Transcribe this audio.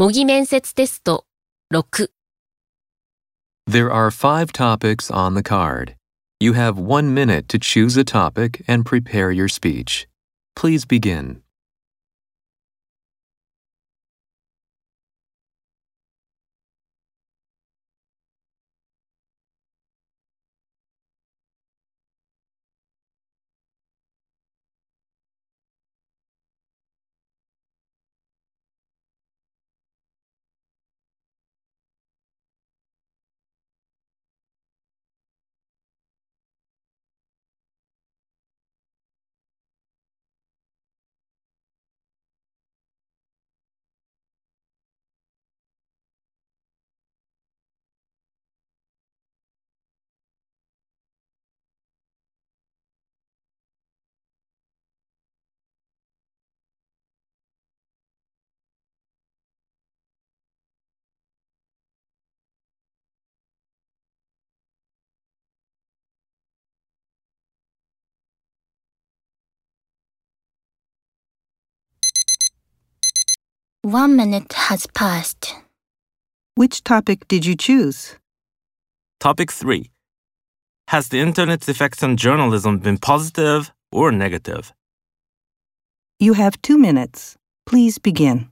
模擬面接テスト6 There are five topics on the card. You have one minute to choose a topic and prepare your speech. Please begin. 1 minute has passed. Which topic did you choose? Topic 3 Has the internet's effects on journalism been positive or negative? You have two minutes. Please begin.